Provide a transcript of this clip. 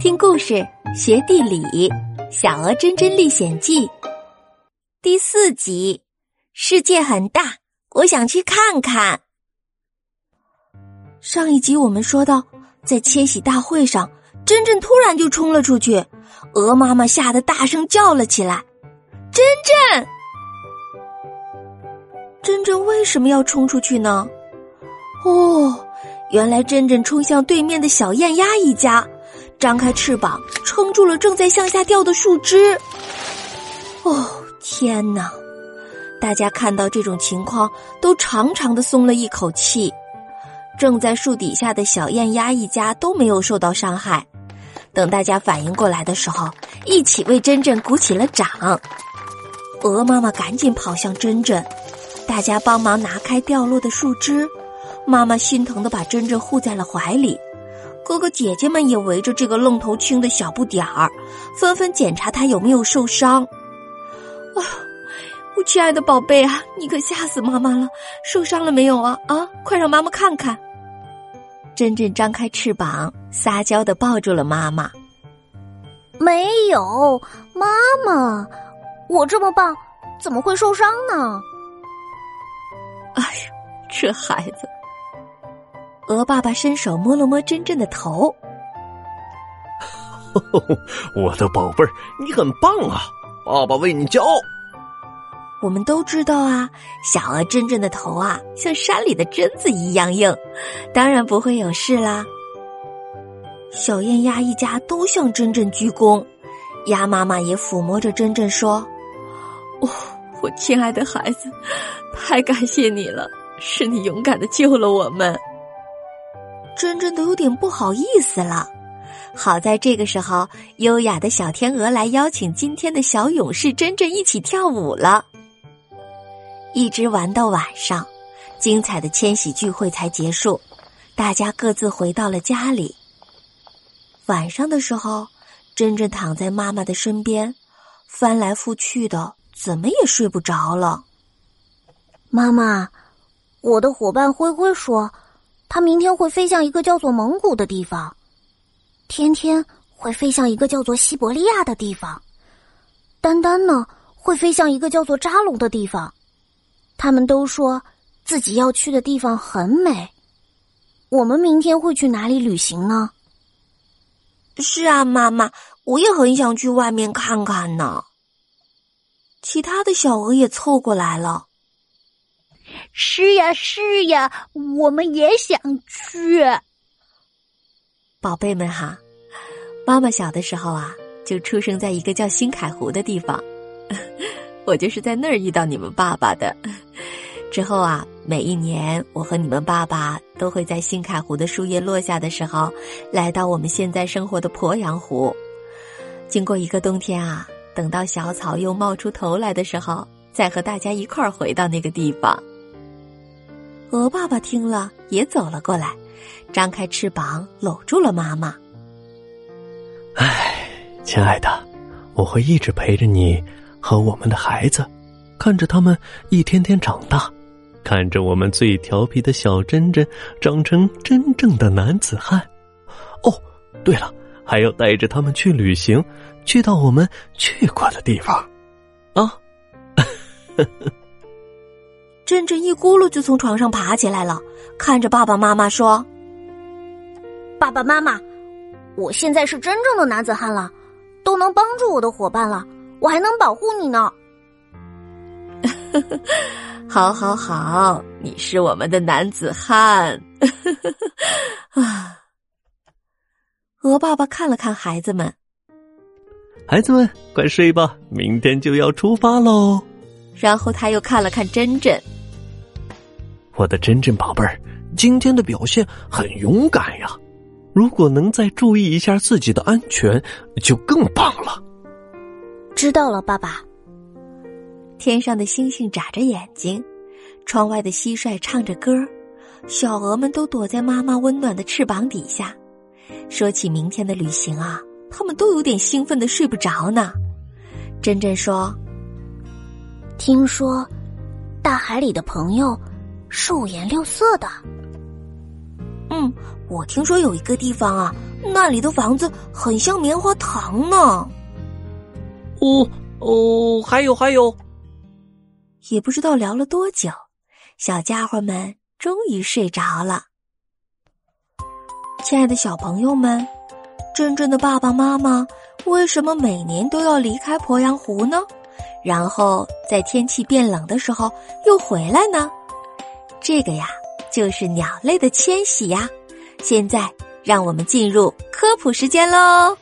听故事学地理，《小鹅真真历险记》第四集。世界很大，我想去看看。上一集我们说到，在迁徙大会上，真真突然就冲了出去，鹅妈妈吓得大声叫了起来：“真真！”真真为什么要冲出去呢？哦，原来真真冲向对面的小燕鸭一家。张开翅膀，撑住了正在向下掉的树枝。哦，天哪！大家看到这种情况，都长长的松了一口气。正在树底下的小燕鸭一家都没有受到伤害。等大家反应过来的时候，一起为珍珍鼓起了掌。鹅妈妈赶紧跑向珍珍，大家帮忙拿开掉落的树枝。妈妈心疼的把珍珍护在了怀里。哥哥姐姐们也围着这个愣头青的小不点儿，纷纷检查他有没有受伤。啊，我亲爱的宝贝啊，你可吓死妈妈了！受伤了没有啊？啊，快让妈妈看看。珍珍张开翅膀，撒娇的抱住了妈妈。没有，妈妈，我这么棒，怎么会受伤呢？哎呀，这孩子。鹅爸爸伸手摸了摸珍珍的头，我的宝贝儿，你很棒啊！爸爸为你骄傲。我们都知道啊，小鹅珍珍的头啊，像山里的榛子一样硬，当然不会有事啦。小燕鸭一家都向珍珍鞠躬，鸭妈妈也抚摸着珍珍说：“哦，我亲爱的孩子，太感谢你了，是你勇敢的救了我们。”真真都有点不好意思了，好在这个时候，优雅的小天鹅来邀请今天的小勇士真真一起跳舞了。一直玩到晚上，精彩的迁徙聚会才结束，大家各自回到了家里。晚上的时候，真真躺在妈妈的身边，翻来覆去的，怎么也睡不着了。妈妈，我的伙伴灰灰说。他明天会飞向一个叫做蒙古的地方，天天会飞向一个叫做西伯利亚的地方，丹丹呢会飞向一个叫做扎龙的地方。他们都说自己要去的地方很美。我们明天会去哪里旅行呢？是啊，妈妈，我也很想去外面看看呢。其他的小鹅也凑过来了。是呀，是呀，我们也想去。宝贝们哈，妈妈小的时候啊，就出生在一个叫新凯湖的地方，我就是在那儿遇到你们爸爸的。之后啊，每一年我和你们爸爸都会在新凯湖的树叶落下的时候，来到我们现在生活的鄱阳湖。经过一个冬天啊，等到小草又冒出头来的时候，再和大家一块儿回到那个地方。鹅爸爸听了，也走了过来，张开翅膀搂住了妈妈。唉，亲爱的，我会一直陪着你和我们的孩子，看着他们一天天长大，看着我们最调皮的小珍珍长成真正的男子汉。哦，对了，还要带着他们去旅行，去到我们去过的地方，啊。珍珍一咕噜就从床上爬起来了，看着爸爸妈妈说：“爸爸妈妈，我现在是真正的男子汉了，都能帮助我的伙伴了，我还能保护你呢。”好，好，好，你是我们的男子汉。啊！鹅爸爸看了看孩子们，孩子们快睡吧，明天就要出发喽。然后他又看了看珍珍。我的真珍宝贝儿，今天的表现很勇敢呀！如果能再注意一下自己的安全，就更棒了。知道了，爸爸。天上的星星眨着眼睛，窗外的蟋蟀唱着歌，小鹅们都躲在妈妈温暖的翅膀底下。说起明天的旅行啊，他们都有点兴奋的睡不着呢。珍珍说：“听说，大海里的朋友。”是五颜六色的。嗯，我听说有一个地方啊，那里的房子很像棉花糖呢。哦哦，还有还有，也不知道聊了多久，小家伙们终于睡着了。亲爱的小朋友们，真正的爸爸妈妈为什么每年都要离开鄱阳湖呢？然后在天气变冷的时候又回来呢？这个呀，就是鸟类的迁徙呀。现在让我们进入科普时间喽。